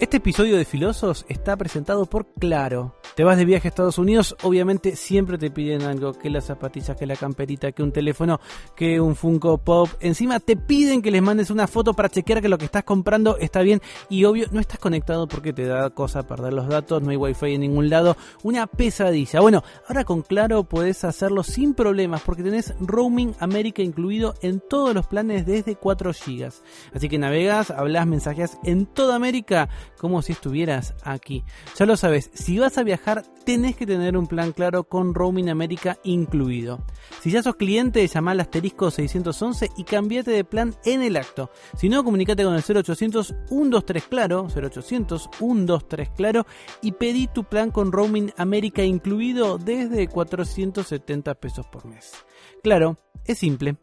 Este episodio de Filosos está presentado por Claro. Te vas de viaje a Estados Unidos, obviamente siempre te piden algo, que las zapatillas, que la camperita, que un teléfono, que un Funko Pop. Encima te piden que les mandes una foto para chequear que lo que estás comprando está bien y obvio no estás conectado porque te da cosa perder los datos, no hay wifi en ningún lado, una pesadilla. Bueno, ahora con Claro puedes hacerlo sin problemas porque tenés Roaming América incluido en todos los planes desde 4 GB. Así que navegas, hablas, mensajes en toda América como si estuvieras aquí. Ya lo sabes, si vas a viajar tenés que tener un plan claro con Roaming América incluido. Si ya sos cliente, llama al asterisco 611 y cambiate de plan en el acto. Si no, comunícate con el 0800 123 claro, 0800 123 claro y pedí tu plan con Roaming América incluido desde 470 pesos por mes. Claro, es simple.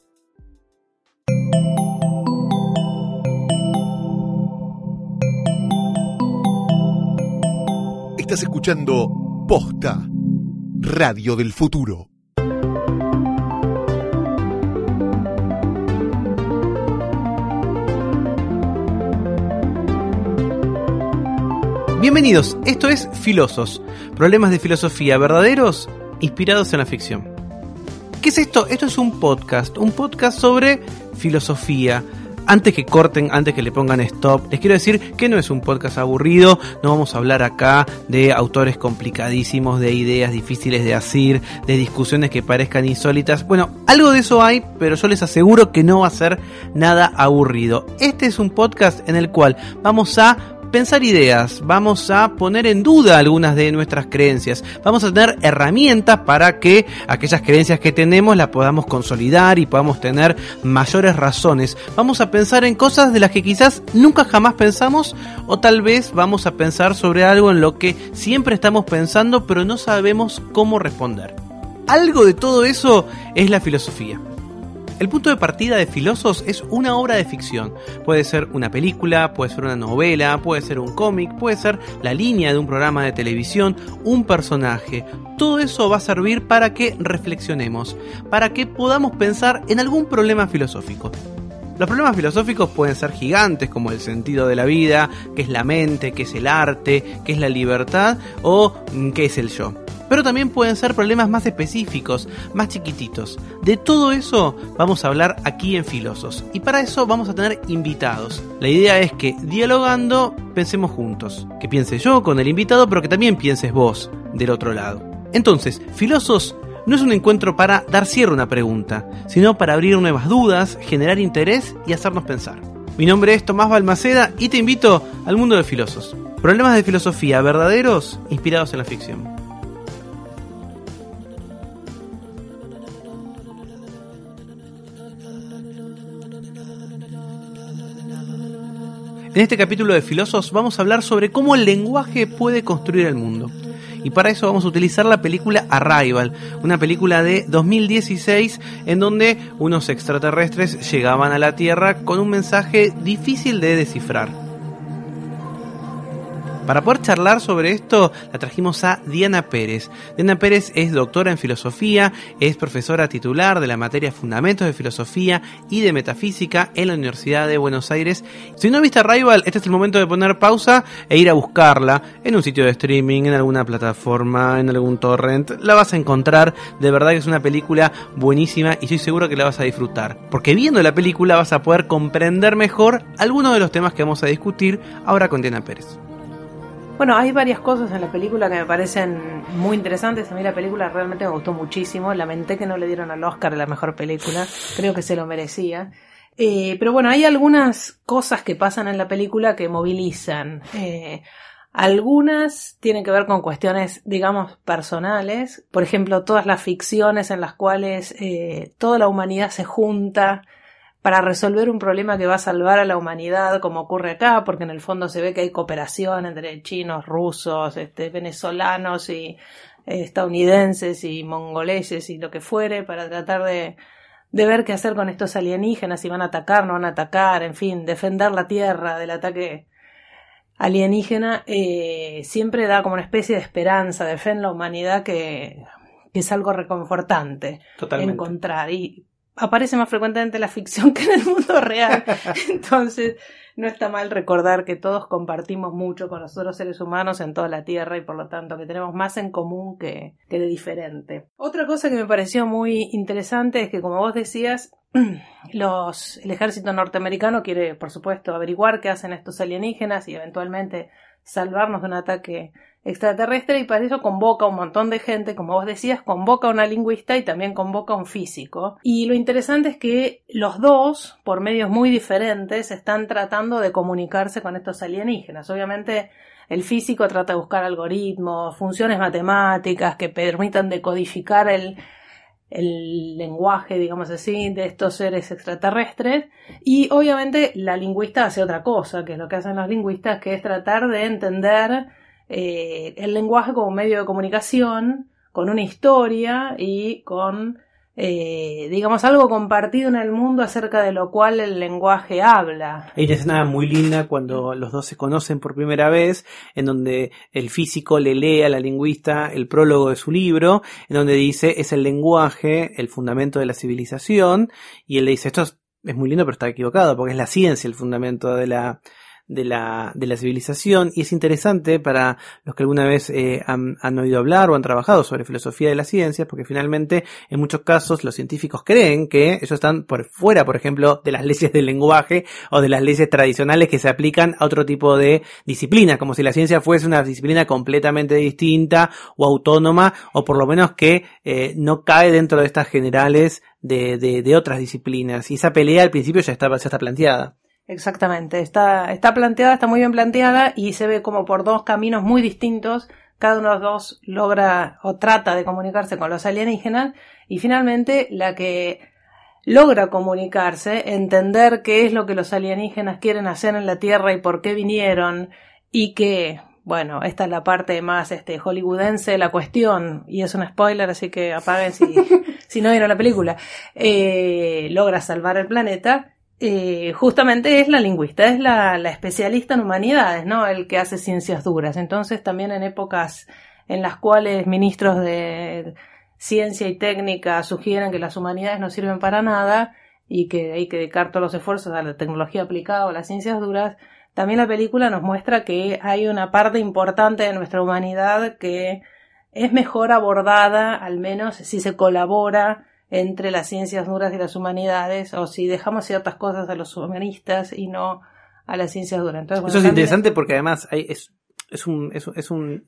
Estás escuchando Posta, Radio del Futuro. Bienvenidos, esto es Filosos, problemas de filosofía verdaderos inspirados en la ficción. ¿Qué es esto? Esto es un podcast, un podcast sobre filosofía, antes que corten, antes que le pongan stop, les quiero decir que no es un podcast aburrido, no vamos a hablar acá de autores complicadísimos, de ideas difíciles de hacer, de discusiones que parezcan insólitas. Bueno, algo de eso hay, pero yo les aseguro que no va a ser nada aburrido. Este es un podcast en el cual vamos a pensar ideas, vamos a poner en duda algunas de nuestras creencias, vamos a tener herramientas para que aquellas creencias que tenemos las podamos consolidar y podamos tener mayores razones. Vamos a pensar en cosas de las que quizás nunca jamás pensamos o tal vez vamos a pensar sobre algo en lo que siempre estamos pensando pero no sabemos cómo responder. Algo de todo eso es la filosofía. El punto de partida de Filosos es una obra de ficción. Puede ser una película, puede ser una novela, puede ser un cómic, puede ser la línea de un programa de televisión, un personaje. Todo eso va a servir para que reflexionemos, para que podamos pensar en algún problema filosófico. Los problemas filosóficos pueden ser gigantes como el sentido de la vida, qué es la mente, qué es el arte, qué es la libertad o qué es el yo. Pero también pueden ser problemas más específicos, más chiquititos. De todo eso vamos a hablar aquí en Filosos. Y para eso vamos a tener invitados. La idea es que dialogando pensemos juntos. Que piense yo con el invitado, pero que también pienses vos del otro lado. Entonces, Filosos no es un encuentro para dar cierre a una pregunta, sino para abrir nuevas dudas, generar interés y hacernos pensar. Mi nombre es Tomás Balmaceda y te invito al mundo de Filosos. Problemas de filosofía verdaderos inspirados en la ficción. En este capítulo de Filosos vamos a hablar sobre cómo el lenguaje puede construir el mundo. Y para eso vamos a utilizar la película Arrival, una película de 2016 en donde unos extraterrestres llegaban a la Tierra con un mensaje difícil de descifrar. Para poder charlar sobre esto, la trajimos a Diana Pérez. Diana Pérez es doctora en filosofía, es profesora titular de la materia Fundamentos de Filosofía y de Metafísica en la Universidad de Buenos Aires. Si no viste Rival, este es el momento de poner pausa e ir a buscarla en un sitio de streaming, en alguna plataforma, en algún torrent. La vas a encontrar. De verdad que es una película buenísima y estoy seguro que la vas a disfrutar. Porque viendo la película vas a poder comprender mejor algunos de los temas que vamos a discutir ahora con Diana Pérez. Bueno, hay varias cosas en la película que me parecen muy interesantes. A mí la película realmente me gustó muchísimo. Lamenté que no le dieron al Oscar la mejor película. Creo que se lo merecía. Eh, pero bueno, hay algunas cosas que pasan en la película que movilizan. Eh, algunas tienen que ver con cuestiones, digamos, personales. Por ejemplo, todas las ficciones en las cuales eh, toda la humanidad se junta para resolver un problema que va a salvar a la humanidad, como ocurre acá, porque en el fondo se ve que hay cooperación entre chinos, rusos, este, venezolanos y eh, estadounidenses y mongoleses y lo que fuere, para tratar de, de ver qué hacer con estos alienígenas, si van a atacar, no van a atacar, en fin, defender la Tierra del ataque alienígena, eh, siempre da como una especie de esperanza, de fe en la humanidad que, que es algo reconfortante Totalmente. encontrar. Y aparece más frecuentemente en la ficción que en el mundo real. Entonces, no está mal recordar que todos compartimos mucho con los otros seres humanos en toda la Tierra y por lo tanto que tenemos más en común que, que de diferente. Otra cosa que me pareció muy interesante es que, como vos decías, los, el ejército norteamericano quiere, por supuesto, averiguar qué hacen estos alienígenas y eventualmente salvarnos de un ataque extraterrestre y para eso convoca un montón de gente, como vos decías, convoca a una lingüista y también convoca a un físico. Y lo interesante es que los dos, por medios muy diferentes, están tratando de comunicarse con estos alienígenas. Obviamente el físico trata de buscar algoritmos, funciones matemáticas que permitan decodificar el, el lenguaje, digamos así, de estos seres extraterrestres. Y obviamente la lingüista hace otra cosa, que es lo que hacen los lingüistas, que es tratar de entender eh, el lenguaje como medio de comunicación, con una historia y con, eh, digamos, algo compartido en el mundo acerca de lo cual el lenguaje habla. Hay una escena muy linda cuando los dos se conocen por primera vez, en donde el físico le lee a la lingüista el prólogo de su libro, en donde dice es el lenguaje, el fundamento de la civilización, y él le dice esto es, es muy lindo pero está equivocado, porque es la ciencia el fundamento de la de la, de la civilización y es interesante para los que alguna vez eh, han, han, oído hablar o han trabajado sobre filosofía de las ciencias porque finalmente en muchos casos los científicos creen que ellos están por fuera, por ejemplo, de las leyes del lenguaje o de las leyes tradicionales que se aplican a otro tipo de disciplinas, como si la ciencia fuese una disciplina completamente distinta o autónoma o por lo menos que eh, no cae dentro de estas generales de, de, de, otras disciplinas y esa pelea al principio ya está, ya está planteada. Exactamente, está, está planteada, está muy bien planteada y se ve como por dos caminos muy distintos, cada uno de los dos logra o trata de comunicarse con los alienígenas y finalmente la que logra comunicarse, entender qué es lo que los alienígenas quieren hacer en la Tierra y por qué vinieron y que, bueno, esta es la parte más este, hollywoodense de la cuestión y es un spoiler, así que apaguen si, si no vieron la película, eh, logra salvar el planeta eh, justamente es la lingüista, es la, especialista en humanidades, ¿no? El que hace ciencias duras. Entonces, también en épocas en las cuales ministros de ciencia y técnica sugieren que las humanidades no sirven para nada y que hay que dedicar todos los esfuerzos a la tecnología aplicada o a las ciencias duras, también la película nos muestra que hay una parte importante de nuestra humanidad que es mejor abordada, al menos si se colabora entre las ciencias duras y las humanidades, o si dejamos ciertas cosas a los humanistas y no a las ciencias duras. Entonces, Eso es interesante porque además hay, es, es, un, es, es un,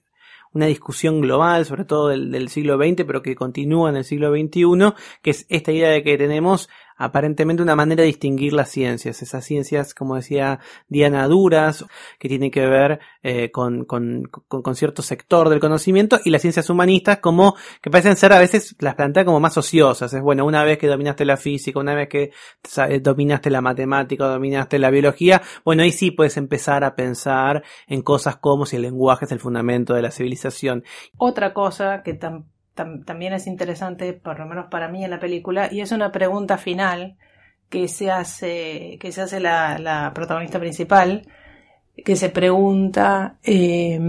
una discusión global, sobre todo del, del, siglo XX, pero que continúa en el siglo XXI, que es esta idea de que tenemos aparentemente una manera de distinguir las ciencias, esas ciencias, como decía Diana, duras, que tienen que ver eh, con, con, con, con, cierto sector del conocimiento, y las ciencias humanistas como que parecen ser a veces las plantea como más ociosas. Es bueno, una vez que dominaste la física, una vez que dominaste la matemática, dominaste la biología, bueno, ahí sí puedes empezar a pensar en cosas como si el lenguaje es el fundamento de la civilización. Otra cosa que también es interesante, por lo menos para mí en la película, y es una pregunta final que se hace, que se hace la, protagonista principal, que se pregunta eh,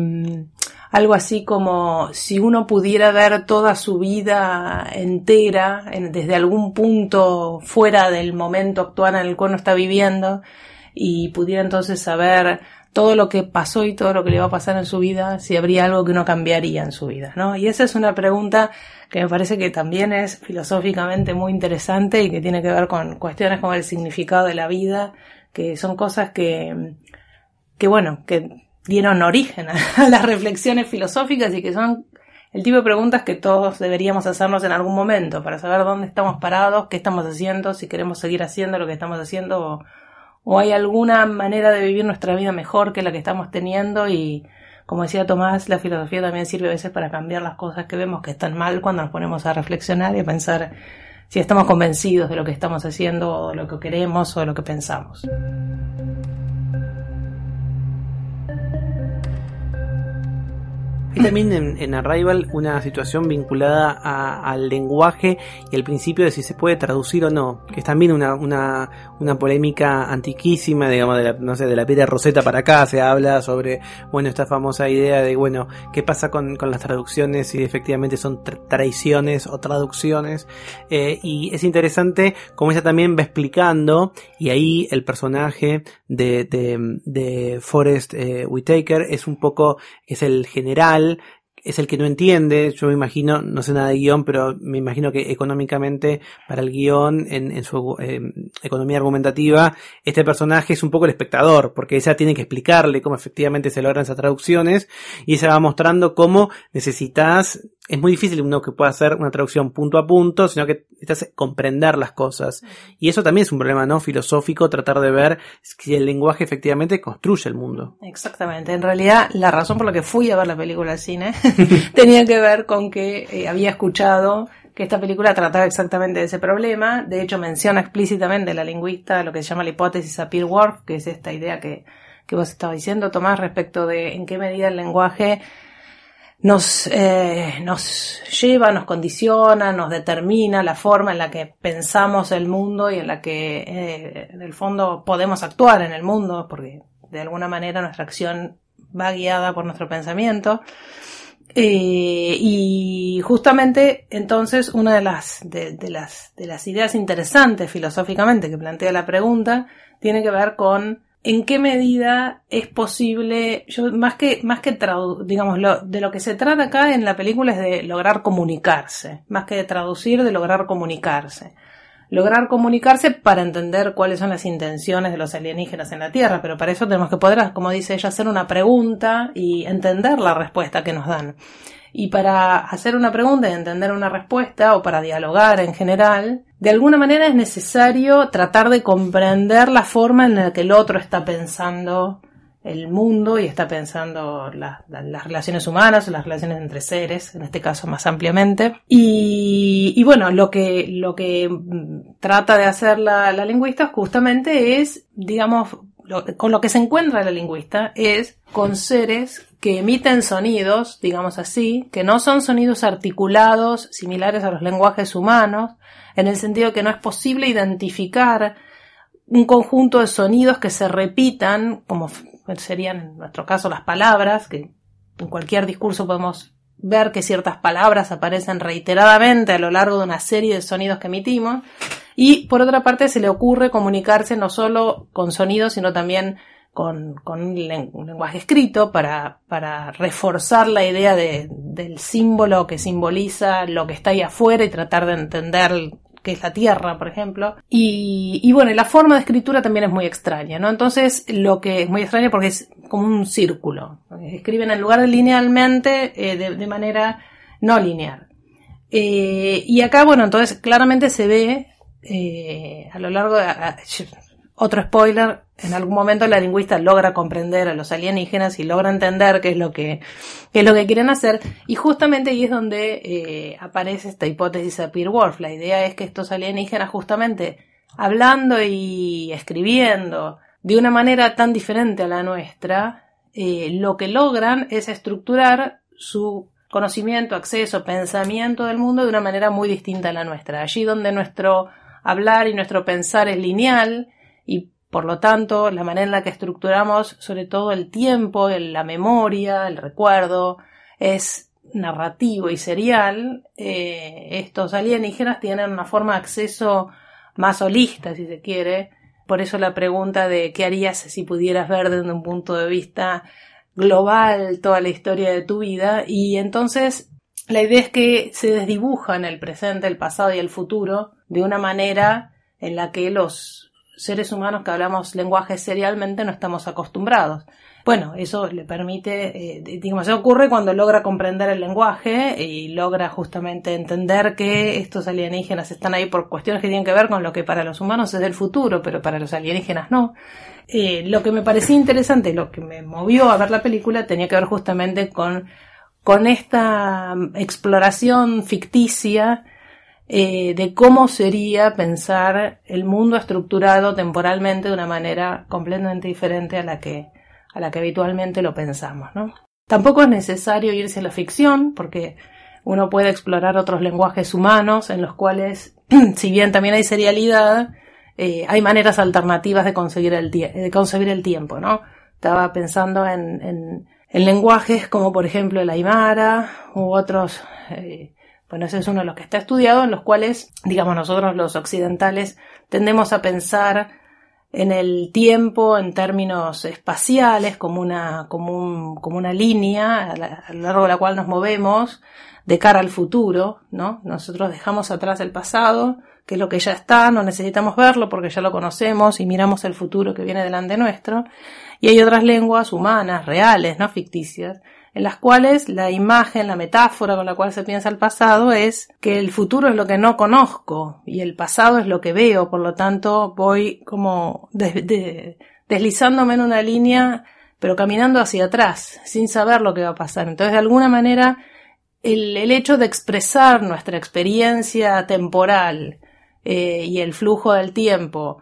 algo así como si uno pudiera ver toda su vida entera en, desde algún punto fuera del momento actual en el cual uno está viviendo y pudiera entonces saber todo lo que pasó y todo lo que le va a pasar en su vida, si habría algo que uno cambiaría en su vida, ¿no? Y esa es una pregunta que me parece que también es filosóficamente muy interesante y que tiene que ver con cuestiones como el significado de la vida, que son cosas que, que bueno, que dieron origen a las reflexiones filosóficas y que son el tipo de preguntas que todos deberíamos hacernos en algún momento para saber dónde estamos parados, qué estamos haciendo, si queremos seguir haciendo lo que estamos haciendo o, o hay alguna manera de vivir nuestra vida mejor que la que estamos teniendo y como decía Tomás, la filosofía también sirve a veces para cambiar las cosas que vemos que están mal cuando nos ponemos a reflexionar y a pensar si estamos convencidos de lo que estamos haciendo o lo que queremos o de lo que pensamos. Hay también en, en Arrival una situación vinculada a- al lenguaje y al principio de si se puede traducir o no, que es también una, una, una polémica antiquísima, digamos, de la, no sé, de la piedra Rosetta para acá, se habla sobre, bueno, esta famosa idea de, bueno, qué pasa con, con las traducciones, si efectivamente son tra- traiciones o traducciones, eh, y es interesante como ella también va explicando, y ahí el personaje de, de, de Forrest eh, Whitaker es un poco, es el general, schnell es el que no entiende, yo me imagino, no sé nada de guion, pero me imagino que económicamente para el guion, en, en su eh, economía argumentativa, este personaje es un poco el espectador, porque ella tiene que explicarle cómo efectivamente se logran esas traducciones, y ella va mostrando cómo necesitas, es muy difícil uno que pueda hacer una traducción punto a punto, sino que necesitas comprender las cosas. Y eso también es un problema, ¿no? Filosófico, tratar de ver si el lenguaje efectivamente construye el mundo. Exactamente. En realidad, la razón por la que fui a ver la película al cine tenía que ver con que eh, había escuchado que esta película trataba exactamente de ese problema. De hecho, menciona explícitamente la lingüista lo que se llama la hipótesis Sapir-Whorf, que es esta idea que, que vos estabas diciendo, Tomás, respecto de en qué medida el lenguaje nos, eh, nos lleva, nos condiciona, nos determina la forma en la que pensamos el mundo y en la que, eh, en el fondo, podemos actuar en el mundo, porque de alguna manera nuestra acción va guiada por nuestro pensamiento. Eh, y justamente entonces una de las, de, las, de las ideas interesantes filosóficamente que plantea la pregunta tiene que ver con en qué medida es posible, yo más que, más que digamos, lo, de lo que se trata acá en la película es de lograr comunicarse, más que de traducir, de lograr comunicarse lograr comunicarse para entender cuáles son las intenciones de los alienígenas en la Tierra, pero para eso tenemos que poder, como dice ella, hacer una pregunta y entender la respuesta que nos dan. Y para hacer una pregunta y entender una respuesta, o para dialogar en general, de alguna manera es necesario tratar de comprender la forma en la que el otro está pensando el mundo y está pensando la- la- las relaciones humanas, las relaciones entre seres, en este caso más ampliamente. Y, bueno, lo que, lo que mm, trata de hacer la, la lingüista justamente es, digamos, con lo que se encuentra la lingüista es con seres que emiten sonidos, digamos así, que no son sonidos articulados similares a los lenguajes humanos, en el sentido que no es posible identificar un conjunto de sonidos que se repitan, como serían en nuestro caso las palabras, que en cualquier discurso podemos ver que ciertas palabras aparecen reiteradamente a lo largo de una serie de sonidos que emitimos. Y por otra parte se le ocurre comunicarse no solo con sonidos, sino también con, con un, len- un lenguaje escrito para, para reforzar la idea de- del símbolo que simboliza lo que está ahí afuera y tratar de entender que es la Tierra, por ejemplo. Y, y bueno, la forma de escritura también es muy extraña, ¿no? Entonces, lo que es muy extraño porque es como un círculo. Escriben en lugar linealmente, eh, de, manera no lineal. Eh, y acá, bueno, entonces claramente se ve eh, a lo largo de... otro spoiler, en algún momento la lingüista logra comprender a los alienígenas y logra entender qué es lo que, qué es lo que quieren hacer. Y justamente ahí es donde eh, aparece esta hipótesis de Sapir-Whorf. La idea es que estos alienígenas justamente hablando y escribiendo de una manera tan diferente a la nuestra, eh, lo que logran es estructurar su conocimiento, acceso, pensamiento del mundo de una manera muy distinta a la nuestra. Allí donde nuestro hablar y nuestro pensar es lineal y por lo tanto la manera en la que estructuramos sobre todo el tiempo, la memoria, el recuerdo es narrativo y serial, eh, estos alienígenas tienen una forma de acceso más holista, si se quiere. Por eso la pregunta de qué harías si pudieras ver desde un punto de vista global toda la historia de tu vida. Y entonces la idea es que se desdibujan el presente, el pasado y el futuro de una manera en la que los seres humanos que hablamos lenguajes serialmente no estamos acostumbrados. Bueno, eso le permite, eh, digamos, eso ocurre cuando logra comprender el lenguaje y logra justamente entender que estos alienígenas están ahí por cuestiones que tienen que ver con lo que para los humanos es el futuro, pero para los alienígenas no. Eh, lo que me parecía interesante, lo que me movió a ver la película, tenía que ver justamente con, con esta mm, exploración ficticia eh, de cómo sería pensar el mundo estructurado temporalmente de una manera completamente diferente a la que, a la que habitualmente lo pensamos, ¿no? Tampoco es necesario irse a la ficción, porque uno puede explorar otros lenguajes humanos en los cuales, si bien también hay serialidad, eh, hay maneras alternativas de conseguir el, de concebir el tiempo, ¿no? Estaba pensando en, en, en, lenguajes como por ejemplo el Aymara u otros, eh, bueno, ese es uno de los que está estudiado, en los cuales, digamos, nosotros los occidentales tendemos a pensar en el tiempo en términos espaciales como una, como un, como una línea a, a lo largo de la cual nos movemos de cara al futuro, ¿no? Nosotros dejamos atrás el pasado, que es lo que ya está, no necesitamos verlo porque ya lo conocemos y miramos el futuro que viene delante nuestro. Y hay otras lenguas humanas, reales, no ficticias, en las cuales la imagen, la metáfora con la cual se piensa el pasado es que el futuro es lo que no conozco y el pasado es lo que veo, por lo tanto voy como deslizándome en una línea, pero caminando hacia atrás, sin saber lo que va a pasar. Entonces, de alguna manera, el, el hecho de expresar nuestra experiencia temporal, eh, y el flujo del tiempo,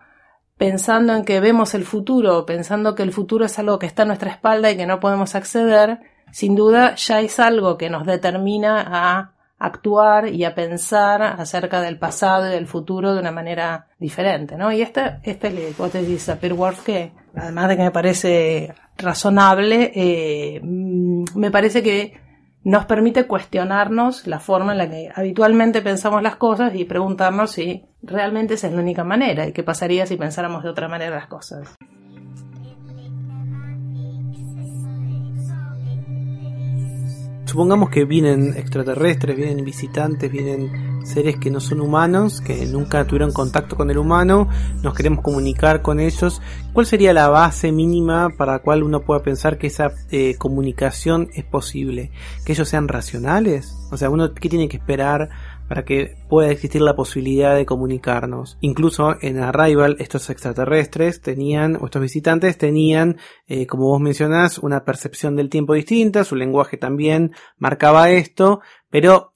pensando en que vemos el futuro, pensando que el futuro es algo que está a nuestra espalda y que no podemos acceder, sin duda ya es algo que nos determina a actuar y a pensar acerca del pasado y del futuro de una manera diferente, ¿no? Y esta, es la hipótesis de Sapir-Whorf que, además de que me parece razonable, eh, mm, me parece que nos permite cuestionarnos la forma en la que habitualmente pensamos las cosas y preguntarnos si realmente esa es la única manera y qué pasaría si pensáramos de otra manera las cosas. Supongamos que vienen extraterrestres, vienen visitantes, vienen seres que no son humanos, que nunca tuvieron contacto con el humano, nos queremos comunicar con ellos. ¿Cuál sería la base mínima para la cual uno pueda pensar que esa eh, comunicación es posible? ¿Que ellos sean racionales? O sea, uno qué tiene que esperar para que pueda existir la posibilidad de comunicarnos. Incluso en Arrival estos extraterrestres tenían, o estos visitantes tenían, eh, como vos mencionás, una percepción del tiempo distinta, su lenguaje también marcaba esto, pero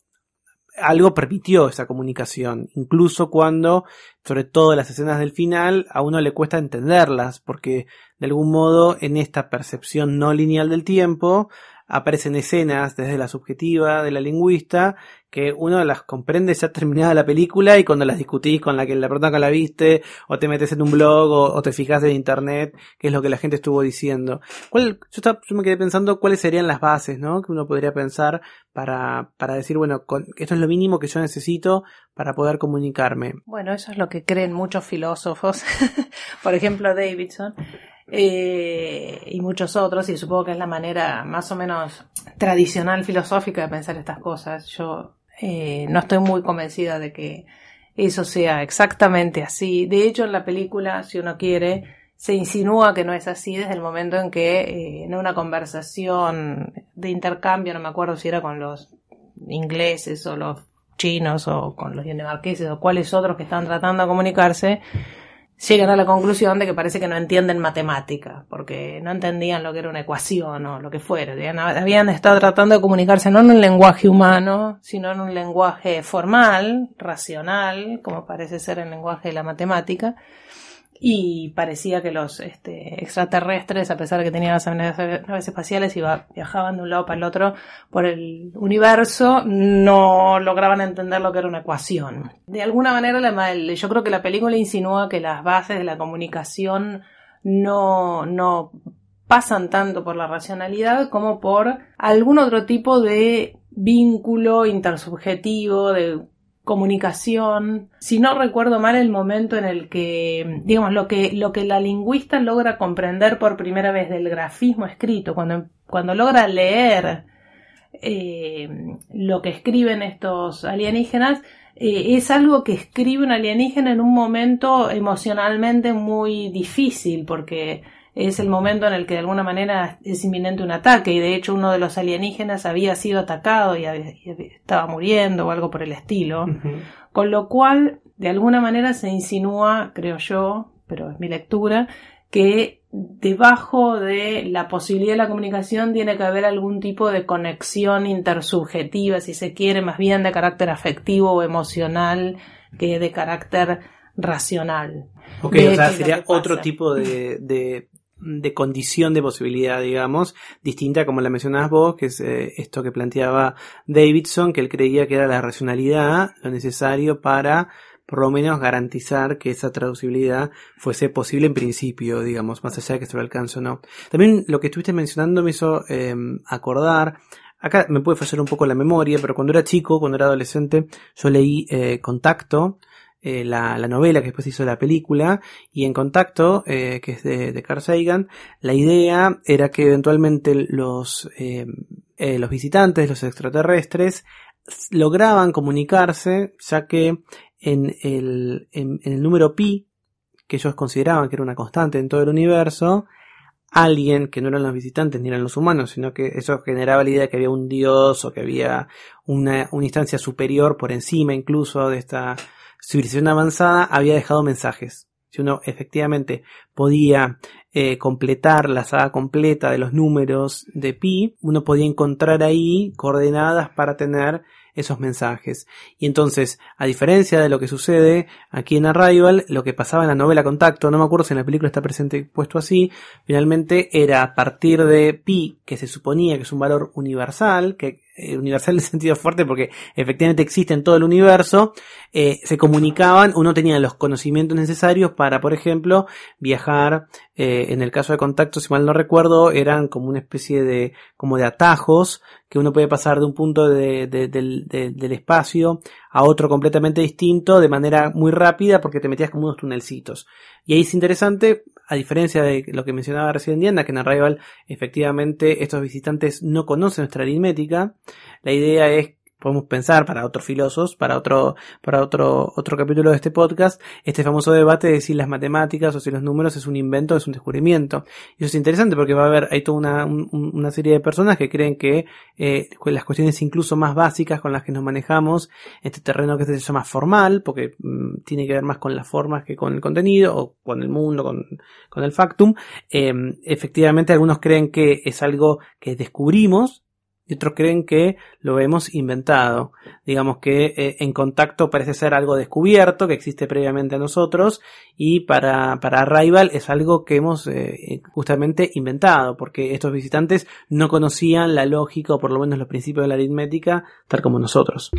algo permitió esa comunicación, incluso cuando, sobre todo las escenas del final, a uno le cuesta entenderlas, porque de algún modo en esta percepción no lineal del tiempo, aparecen escenas desde la subjetiva de la lingüista que uno las comprende ya terminada la película y cuando las discutís con la que la persona que la viste o te metes en un blog o, te fijas en internet qué es lo que la gente estuvo diciendo. ¿Cuál, yo, yo, me quedé pensando cuáles serían las bases ¿no? que uno podría pensar para, para decir, bueno, con, esto es lo mínimo que yo necesito para poder comunicarme. Bueno, eso es lo que creen muchos filósofos, por ejemplo Davidson. Eh, y muchos otros, y supongo que es la manera más o menos tradicional filosófica de pensar estas cosas. Yo eh, no estoy muy convencida de que eso sea exactamente así. De hecho, en la película, si uno quiere, se insinúa que no es así desde el momento en que eh, en una conversación de intercambio, no me acuerdo si era con los ingleses o los chinos o con los dinamarqueses o cuáles otros que están tratando de comunicarse, llegan a la conclusión de que parece que no entienden matemática, porque no entendían lo que era una ecuación o lo que fuera. Habían estado tratando de comunicarse no en un lenguaje humano, sino en un lenguaje formal, racional, como parece ser el lenguaje de la matemática, y parecía que los este, extraterrestres, a pesar de que tenían las naves espaciales y viajaban de un lado para el otro por el universo, no lograban entender lo que era una ecuación. De alguna manera, yo creo que la película insinúa que las bases de la comunicación no, no pasan tanto por la racionalidad como por algún otro tipo de vínculo intersubjetivo, de comunicación. Si no recuerdo mal el momento en el que, digamos, lo que, lo que la lingüista logra comprender por primera vez del grafismo escrito, cuando, cuando logra leer eh, lo que escriben estos alienígenas, eh, es algo que escribe un alienígena en un momento emocionalmente muy difícil, porque es el momento en el que de alguna manera es inminente un ataque y de hecho uno de los alienígenas había sido atacado y, estaba muriendo o algo por el estilo. Con lo cual, de alguna manera se insinúa, creo yo, pero es mi lectura, que debajo de la posibilidad de la comunicación tiene que haber algún tipo de conexión intersubjetiva, si se quiere, más bien de carácter afectivo o emocional que de carácter racional. Ok, o sea, sería otro tipo de, de condición de posibilidad, digamos, distinta como la mencionabas vos, que es eh, esto que planteaba Davidson, que él creía que era la racionalidad lo necesario para por lo menos garantizar que esa traducibilidad fuese posible en principio, digamos, más allá de que se lo alcance o no. También lo que estuviste mencionando me hizo eh, acordar Acá me puede fallar un poco la memoria, pero cuando era chico, cuando era adolescente, yo leí eh, Contacto, eh, la, la, novela que después hizo la película, y en Contacto, eh, que es de, de, Carl Sagan, la idea era que eventualmente los, eh, eh, los visitantes, los extraterrestres, lograban comunicarse, ya que en el, en, el número pi, que ellos consideraban que era una constante en todo el universo, alguien que no eran los visitantes ni eran los humanos, sino que eso generaba la idea de que había un dios o que había una, una instancia superior por encima incluso de esta civilización avanzada, había dejado mensajes. Si uno efectivamente podía eh, completar la saga completa de los números de pi, uno podía encontrar ahí coordenadas para tener esos mensajes. Y entonces, a diferencia de lo que sucede aquí en Arrival, lo que pasaba en la novela Contacto, no me acuerdo si en la película está presente puesto así, finalmente era a partir de pi, que se suponía que es un valor universal, que universal en sentido fuerte porque efectivamente existe en todo el universo, eh, se comunicaban, uno tenía los conocimientos necesarios para, por ejemplo, viajar, eh, en el caso de contacto, si mal no recuerdo, eran como una especie de, como de atajos, que uno puede pasar de un punto de, de, del, del espacio a otro completamente distinto de manera muy rápida porque te metías como unos tunelcitos. Y ahí es interesante, a diferencia de lo que mencionaba recién Diana, que en Arrival efectivamente estos visitantes no conocen nuestra aritmética, la idea es podemos pensar para otros filósofos, para otro, para otro, otro capítulo de este podcast, este famoso debate de si las matemáticas o si los números es un invento o es un descubrimiento. Y eso es interesante porque va a haber, hay toda una, una serie de personas que creen que eh, las cuestiones incluso más básicas con las que nos manejamos, este terreno que se llama formal, porque mmm, tiene que ver más con las formas que con el contenido, o con el mundo, con, con el factum, eh, efectivamente algunos creen que es algo que descubrimos, y otros creen que lo hemos inventado. Digamos que eh, en contacto parece ser algo descubierto, que existe previamente a nosotros, y para, para Rival es algo que hemos eh, justamente inventado, porque estos visitantes no conocían la lógica o por lo menos los principios de la aritmética tal como nosotros.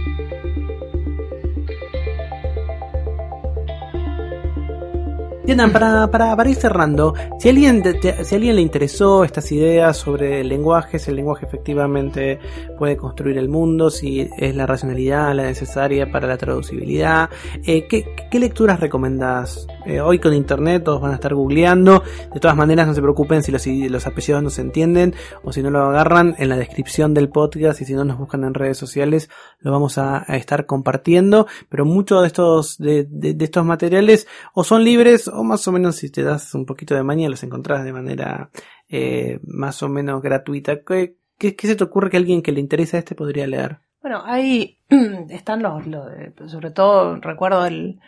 Para, para, para ir cerrando, si a, alguien, si alguien le interesó estas ideas sobre el lenguaje, si el lenguaje efectivamente puede construir el mundo, si es la racionalidad la necesaria para la traducibilidad, eh, ¿qué, ¿qué, lecturas recomendás? Eh, hoy con internet todos van a estar googleando, de todas maneras no se preocupen si los, si los apellidos no se entienden o si no lo agarran en la descripción del podcast y si no nos buscan en redes sociales lo vamos a, estar compartiendo, pero muchos de estos, de, de, de estos materiales o son libres o más o menos si te das un poquito de maña los encontrás de manera eh, más o menos gratuita. ¿Qué, ¿Qué, ¿Qué, se te ocurre que alguien que le interesa este podría leer? Bueno, ahí están los, los sobre todo recuerdo el,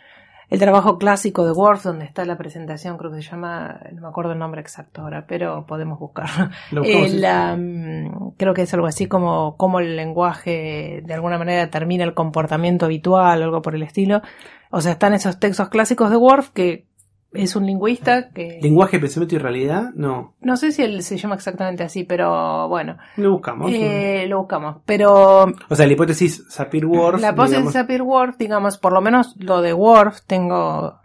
el trabajo clásico de Worf, donde está la presentación, creo que se llama, no me acuerdo el nombre exacto ahora, pero podemos buscarlo. El, um, creo que es algo así como cómo el lenguaje de alguna manera determina el comportamiento habitual, algo por el estilo. O sea, están esos textos clásicos de Worf que es un lingüista que... ¿Lenguaje, pensamiento y realidad? No. No sé si él se llama exactamente así, pero bueno. Lo buscamos. Eh, lo buscamos, pero... O sea, la hipótesis Sapir-Whorf... La hipótesis Sapir-Whorf, digamos, por lo menos lo de Worf, tengo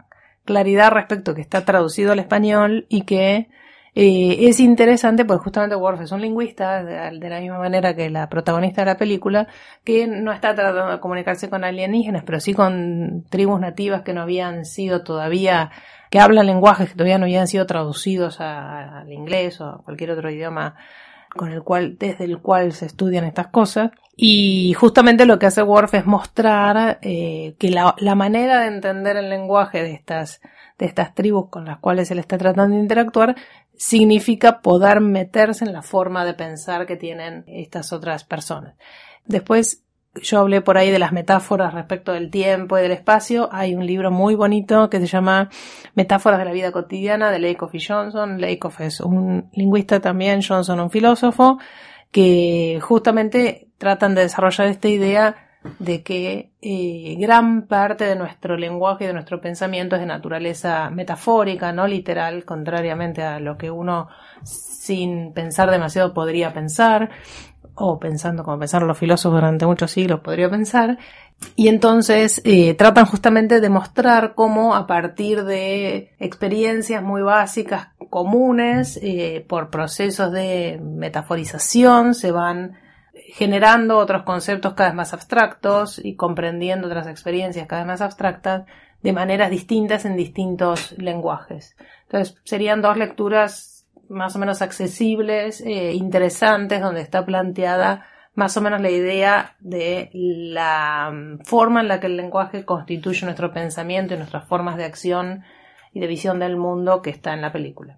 claridad respecto que está traducido al español y que eh, es interesante porque justamente Worf es un lingüista, de, de, la misma manera que la protagonista de la película, que no está tratando de comunicarse con alienígenas, pero sí con tribus nativas que no habían sido todavía que hablan lenguajes que todavía no habían sido traducidos al inglés o a cualquier otro idioma con el cual, desde el cual se estudian estas cosas. Y justamente lo que hace Worf es mostrar eh, que la, la, manera de entender el lenguaje de estas, de estas tribus con las cuales él está tratando de interactuar significa poder meterse en la forma de pensar que tienen estas otras personas. Después yo hablé por ahí de las metáforas respecto del tiempo y del espacio. Hay un libro muy bonito que se llama Metáforas de la vida cotidiana de Lakoff y Johnson. Lakoff es un lingüista también, Johnson un filósofo, que justamente tratan de desarrollar esta idea de que eh, gran parte de nuestro lenguaje y de nuestro pensamiento es de naturaleza metafórica, no literal, contrariamente a lo que uno sin pensar demasiado podría pensar, o pensando como pensaron los filósofos durante muchos siglos podría pensar, y entonces eh, tratan justamente de mostrar cómo a partir de experiencias muy básicas, comunes, eh, por procesos de metaforización, se van generando otros conceptos cada vez más abstractos y comprendiendo otras experiencias cada vez más abstractas de maneras distintas en distintos lenguajes. Entonces serían dos lecturas más o menos accesibles, eh, interesantes, donde está planteada más o menos la idea de la forma en la que el lenguaje constituye nuestro pensamiento y nuestras formas de acción y de visión del mundo que está en la película.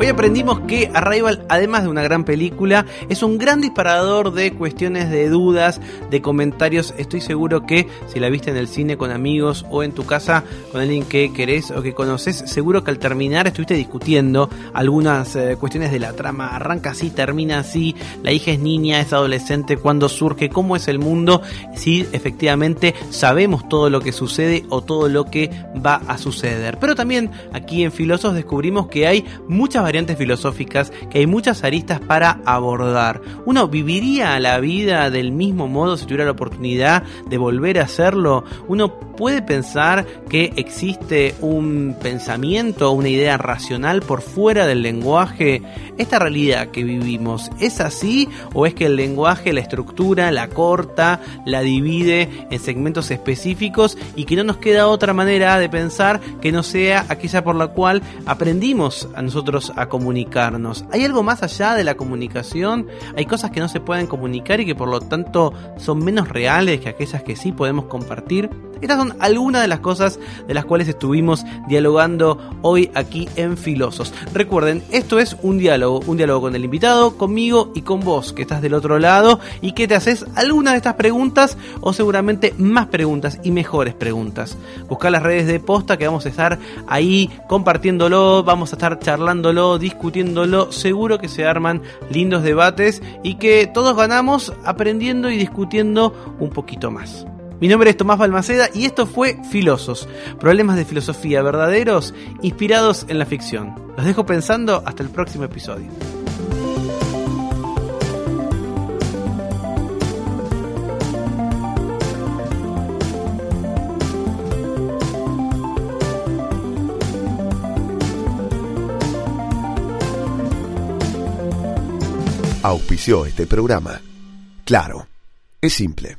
Hoy aprendimos que Arrival, además de una gran película, es un gran disparador de cuestiones de dudas, de comentarios. Estoy seguro que si la viste en el cine con amigos o en tu casa con alguien que querés o que conoces, seguro que al terminar estuviste discutiendo algunas eh, cuestiones de la trama. Arranca así, termina así, la hija es niña, es adolescente, cuándo surge, cómo es el mundo, si efectivamente sabemos todo lo que sucede o todo lo que va a suceder. Pero también aquí en Filosos descubrimos que hay muchas variantes filosóficas que hay muchas aristas para abordar. Uno viviría la vida del mismo modo si tuviera la oportunidad de volver a hacerlo. Uno puede pensar que existe un pensamiento, una idea racional por fuera del lenguaje. Esta realidad que vivimos, ¿es así o es que el lenguaje la estructura, la corta, la divide en segmentos específicos y que no nos queda otra manera de pensar que no sea aquella por la cual aprendimos a nosotros a comunicarnos. ¿Hay algo más allá de la comunicación? ¿Hay cosas que no se pueden comunicar y que por lo tanto son menos reales que aquellas que sí podemos compartir? Estas son algunas de las cosas de las cuales estuvimos dialogando hoy aquí en Filosos. Recuerden, esto es un diálogo, un diálogo con el invitado, conmigo y con vos, que estás del otro lado y que te haces alguna de estas preguntas o seguramente más preguntas y mejores preguntas. Busca las redes de posta que vamos a estar ahí compartiéndolo, vamos a estar charlándolo, discutiéndolo, seguro que se arman lindos debates y que todos ganamos aprendiendo y discutiendo un poquito más. Mi nombre es Tomás Balmaceda y esto fue Filosos, problemas de filosofía verdaderos inspirados en la ficción. Los dejo pensando hasta el próximo episodio. Auspició este programa. Claro, es simple.